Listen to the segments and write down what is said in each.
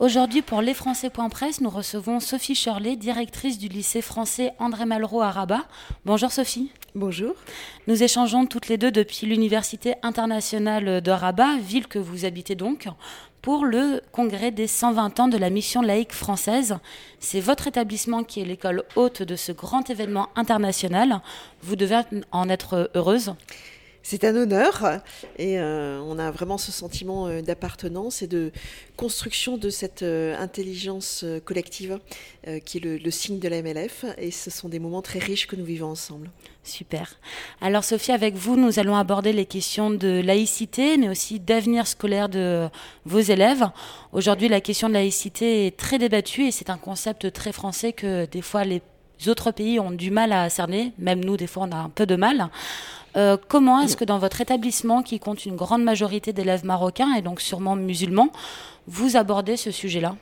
Aujourd'hui, pour lesfrançais.presse, nous recevons Sophie Shirley, directrice du lycée français André Malraux à Rabat. Bonjour Sophie. Bonjour. Nous échangeons toutes les deux depuis l'Université internationale de Rabat, ville que vous habitez donc, pour le congrès des 120 ans de la mission laïque française. C'est votre établissement qui est l'école haute de ce grand événement international. Vous devez en être heureuse. C'est un honneur et euh, on a vraiment ce sentiment euh, d'appartenance et de construction de cette euh, intelligence collective qui est le, signe de la MLF et ce sont des moments très riches que nous vivons ensemble. Super. Alors Sophie, avec vous, nous allons aborder les questions de laïcité, mais aussi d'avenir scolaire de vos élèves. Aujourd'hui, la question de laïcité est très débattue et c'est un concept très français que des fois les autres pays ont du mal à cerner, même nous, des fois, on a un peu de mal. Euh, comment est-ce que dans votre établissement, qui compte une grande majorité d'élèves marocains et donc sûrement musulmans, vous abordez ce sujet-là?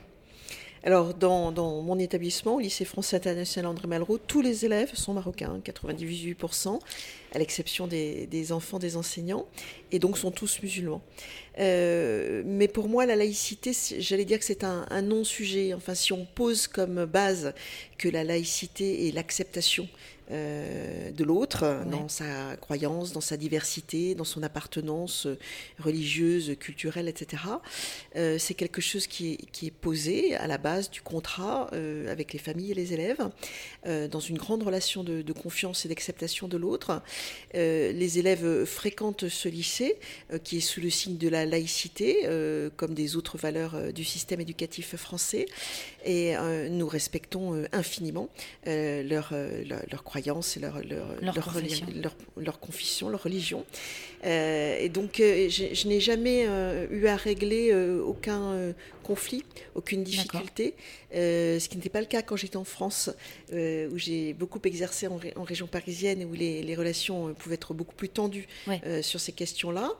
Alors, dans, mon établissement, au lycée français international André Malraux, tous les élèves sont marocains, 98%, à l'exception des, enfants des enseignants, et donc sont tous musulmans. Euh, mais pour moi, la laïcité, j'allais dire que c'est un, un non-sujet. Enfin, si on pose comme base que la laïcité est l'acceptation euh, de l'autre, dans sa croyance, dans sa diversité, dans son appartenance euh, religieuse, culturelle, etc. Euh, c'est quelque chose qui est, qui est, posé à la base du contrat avec les familles et les élèves, dans une grande relation de, de confiance et d'acceptation de l'autre. les élèves fréquentent ce lycée qui est sous le signe de la laïcité, comme des autres valeurs du système éducatif français, et nous respectons infiniment leur, leur, leur croyance et leur, leur, confession. leur, religion. Euh, et donc, euh, je, n'ai jamais euh, eu à régler aucun conflit, aucune difficulté, ce qui n'était pas le cas quand j'étais en France, où j'ai beaucoup exercé en, région parisienne et où les, relations pouvaient être beaucoup plus tendues sur ces questions-là.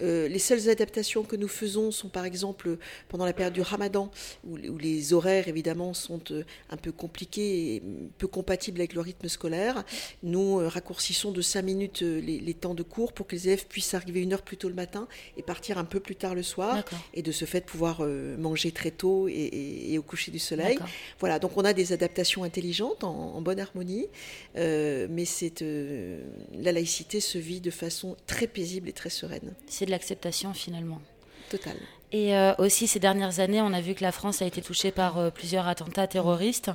les seules adaptations que nous faisons sont par exemple pendant la période du ramadan, où, où les horaires évidemment sont un peu compliqués et peu compatibles avec le rythme scolaire. Nous raccourcissons de 5 minutes les, les temps de cours pour que les élèves puissent arriver une heure plus tôt le matin et partir un peu plus tard le soir, et de ce fait pouvoir euh, manger très tôt et, au coucher du soleil. Voilà, donc on a des adaptations intelligentes en, bonne harmonie, euh, mais c'est euh, la laïcité se vit de façon très paisible et très sereine. C'est de l'acceptation finalement. Total. Et euh, aussi, ces dernières années, on a vu que la France a été touchée par euh, plusieurs attentats terroristes.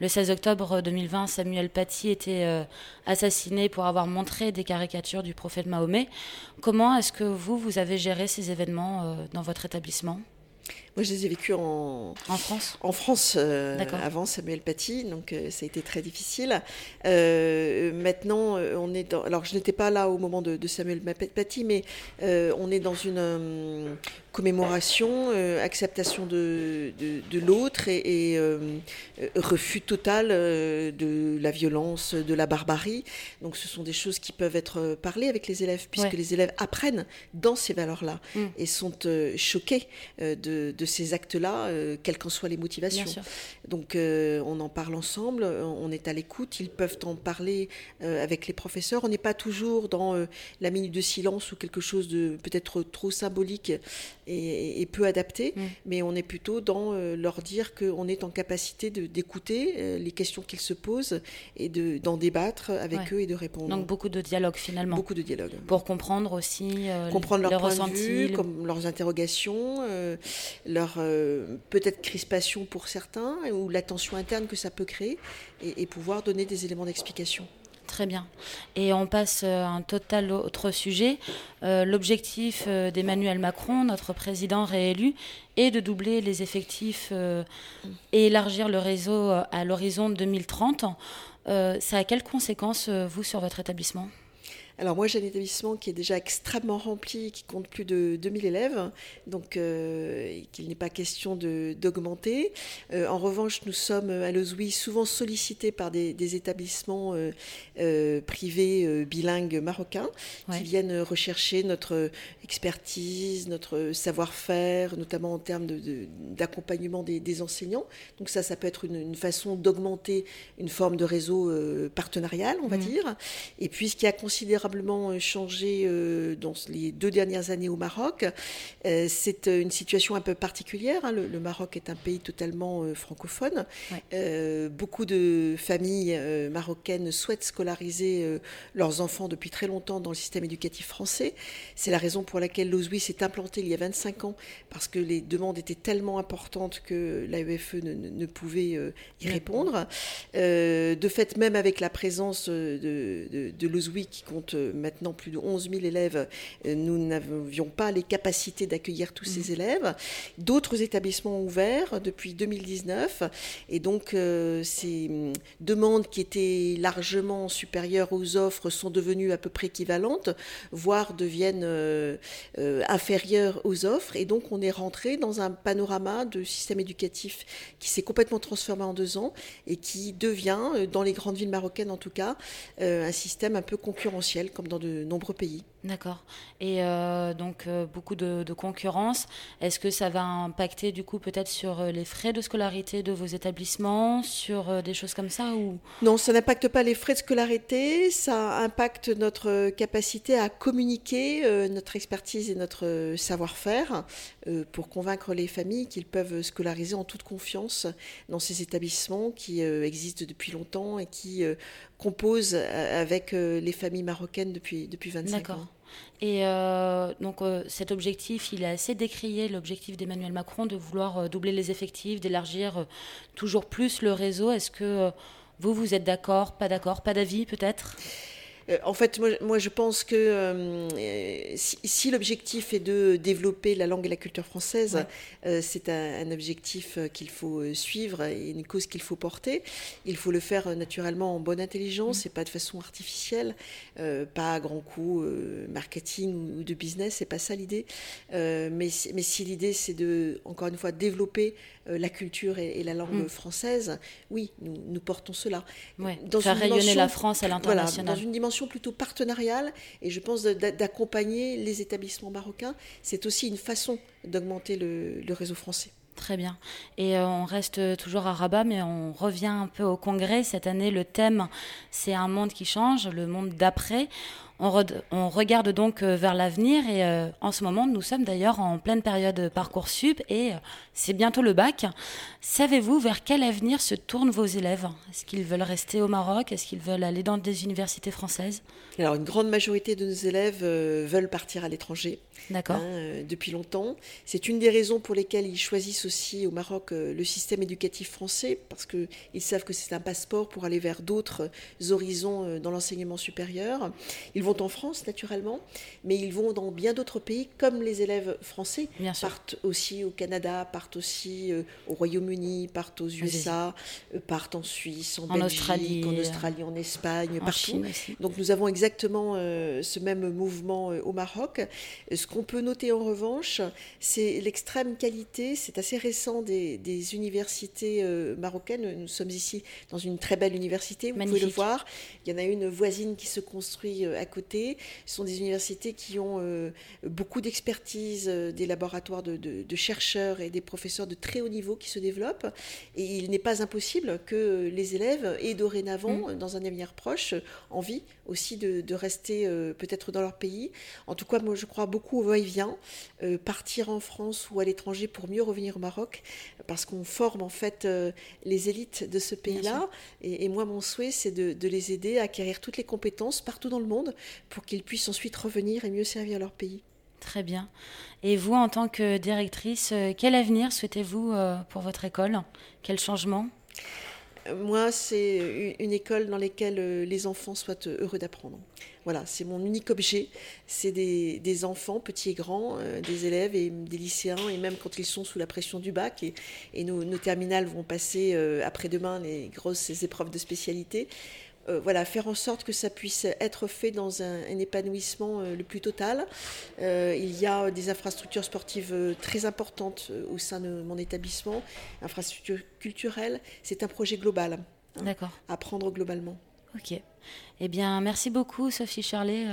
Le 16 octobre 2020, Samuel Paty était euh, assassiné pour avoir montré des caricatures du prophète Mahomet. Comment est-ce que vous, vous avez géré ces événements dans votre établissement? Moi, je les ai vécus en, en France, en France avant Samuel Paty, donc ça a été très difficile. maintenant, on est dans. Alors, je n'étais pas là au moment de, de Samuel Paty, mais on est dans une, commémoration, euh, acceptation de, de, l'autre et, euh, refus total euh, de la violence, de la barbarie. Donc ce sont des choses qui peuvent être parlées avec les élèves, puisque les élèves apprennent dans ces valeurs-là mm. et sont choqués de, de, ces actes-là, quelles qu'en soient les motivations. Donc on en parle ensemble, on est à l'écoute, ils peuvent en parler avec les professeurs. On n'est pas toujours dans la minute de silence ou quelque chose de peut-être trop symbolique et, peu adapté, mm. mais on est plutôt dans euh, leur dire qu'on est en capacité d'écouter euh, les questions qu'ils se posent et d'en débattre avec eux et de répondre. Donc beaucoup de dialogue finalement. Beaucoup de dialogue. Pour comprendre aussi euh, comprendre de vue, comme leurs interrogations, leur peut-être crispation pour certains ou la tension interne que ça peut créer et pouvoir donner des éléments d'explication. Très bien. Et on passe euh, à un total autre sujet. Euh, l'objectif euh, d'Emmanuel Macron, notre président réélu, est de doubler les effectifs et élargir le réseau à l'horizon 2030. ça a quelles conséquences, vous, sur votre établissement? Alors moi j'ai un établissement qui est déjà extrêmement rempli, qui compte plus de 2000 élèves, donc euh, qu'il n'est pas question d'augmenter. Euh, en revanche, nous sommes à Lezoui souvent sollicités par des, établissements euh, privés bilingues marocains qui viennent rechercher notre expertise, notre savoir-faire, notamment en termes d'accompagnement de, des, enseignants. Donc ça, ça peut être une, façon d'augmenter une forme de réseau partenarial, on va mmh. dire. Et puis ce qui a considéré considérablement changé dans les deux dernières années au Maroc. C'est une situation un peu particulière. Hein. Le, Maroc est un pays totalement francophone. beaucoup de familles marocaines souhaitent scolariser leurs enfants depuis très longtemps dans le système éducatif français. C'est la raison pour laquelle l'OSWI s'est implanté il y a 25 ans, parce que les demandes étaient tellement importantes que l'AEFE ne, ne, pouvait y répondre. de fait, même avec la présence de, de, de l'OSWI qui compte maintenant plus de 11 000 élèves, nous n'avions pas les capacités d'accueillir tous ces mmh. élèves. D'autres établissements ont ouvert depuis 2019 et donc ces demandes qui étaient largement supérieures aux offres sont devenues à peu près équivalentes, voire deviennent inférieures aux offres et donc on est rentré dans un panorama de système éducatif qui s'est complètement transformé en deux ans et qui devient, dans les grandes villes marocaines en tout cas, un système un peu concurrentiel comme dans de nombreux pays. D'accord. Et euh, donc euh, beaucoup de, concurrence. Est-ce que ça va impacter du coup peut-être sur euh, les frais de scolarité de vos établissements, sur des choses comme ça ou? Non, ça n'impacte pas les frais de scolarité. Ça impacte notre capacité à communiquer, notre expertise et notre savoir-faire pour convaincre les familles qu'ils peuvent scolariser en toute confiance dans ces établissements qui existent depuis longtemps et qui composent avec les familles marocaines depuis depuis 25 ans. Et euh, donc euh, cet objectif, il est assez décrié, l'objectif d'Emmanuel Macron de vouloir euh, doubler les effectifs, d'élargir toujours plus le réseau. Est-ce que vous, vous êtes d'accord, pas d'accord, pas d'avis peut-être? En fait, moi, je pense que euh, si, l'objectif est de développer la langue et la culture française, euh, c'est un, objectif qu'il faut suivre et une cause qu'il faut porter. Il faut le faire naturellement en bonne intelligence mm. et pas de façon artificielle, pas à grands coups marketing ou de business, c'est pas ça l'idée. mais, mais si l'idée c'est de, encore une fois, développer la culture et, la langue mm. française, oui, nous, portons cela. Dans faire rayonner la France à l'international. dans une dimension plutôt partenariale et je pense d'accompagner les établissements marocains. C'est aussi une façon d'augmenter le, réseau français. Très bien. Et euh, on reste toujours à Rabat, mais on revient un peu au congrès. Cette année, le thème, c'est un monde qui change, le monde d'après. On, regarde donc euh, vers l'avenir et euh, en ce moment, nous sommes d'ailleurs en pleine période Parcoursup et euh, c'est bientôt le bac. Savez-vous vers quel avenir se tournent vos élèves? Est-ce qu'ils veulent rester au Maroc? Est-ce qu'ils veulent aller dans des universités françaises? Alors, une grande majorité de nos élèves veulent partir à l'étranger. D'accord. Hein, depuis longtemps. C'est une des raisons pour lesquelles ils choisissent aussi au Maroc le système éducatif français, parce qu'ils savent que c'est un passeport pour aller vers d'autres horizons dans l'enseignement supérieur. Ils vont en France, naturellement, mais ils vont dans bien d'autres pays, comme les élèves français partent aussi au Canada, partent aussi euh, au Royaume-Uni, partent aux USA, euh, partent en Suisse, en, Belgique, Australie, en euh, Australie, en Espagne, partout. Donc nous avons exactement ce même mouvement au Maroc. Ce qu'on peut noter en revanche, c'est l'extrême qualité, c'est assez récent des, des universités marocaines. Nous sommes ici dans une très belle université, vous pouvez le voir. Il y en a une voisine qui se construit à côté. Ce sont des universités qui ont euh, beaucoup d'expertise, euh, des laboratoires de, chercheurs et des professeurs de très haut niveau qui se développent. Et il n'est pas impossible que les élèves aient dorénavant, mm. dans un avenir proche, envie aussi de, rester euh, peut-être dans leur pays. En tout cas, moi, je crois beaucoup au va-et-vient, partir en France ou à l'étranger pour mieux revenir au Maroc, parce qu'on forme en fait les élites de ce pays-là. Et, moi, mon souhait, c'est de, de les aider à acquérir toutes les compétences partout dans le monde pour qu'ils puissent ensuite revenir et mieux servir leur pays. Très bien. Et vous, en tant que directrice, euh, quel avenir souhaitez-vous euh, pour votre école? Quel changement? Moi, c'est une école dans laquelle euh, les enfants soient heureux d'apprendre. Voilà, c'est mon unique objet. C'est des, enfants, petits et grands, des élèves et des lycéens, et même quand ils sont sous la pression du bac, et, nos, nos, terminales vont passer après-demain les grosses épreuves de spécialité. Euh, voilà, faire en sorte que ça puisse être fait dans un, épanouissement euh, le plus total. Euh, il y a des infrastructures sportives très importantes au sein de mon établissement, infrastructures culturelles. C'est un projet global. Hein, D'accord. Apprendre globalement. Ok. Eh bien, merci beaucoup, Sophie Charlet,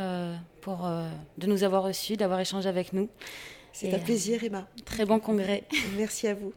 pour de nous avoir reçus, d'avoir échangé avec nous. C'est un plaisir, Emma. Très bon congrès. Merci à vous.